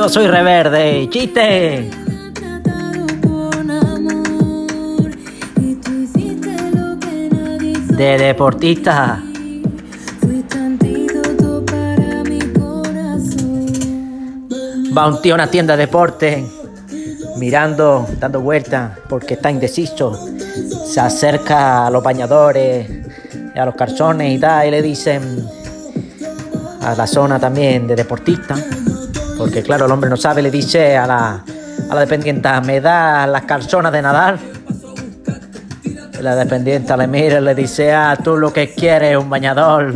Yo soy reverde, chiste. De deportista. Va un tío a una tienda de deporte, mirando, dando vueltas, porque está indeciso. Se acerca a los bañadores, a los calzones y tal, y le dicen a la zona también de deportista, porque claro, el hombre no sabe, le dice a la, a la dependienta, ¿me da las calzonas de nadar? La dependienta le mira y le dice, ah, tú lo que quieres es un bañador.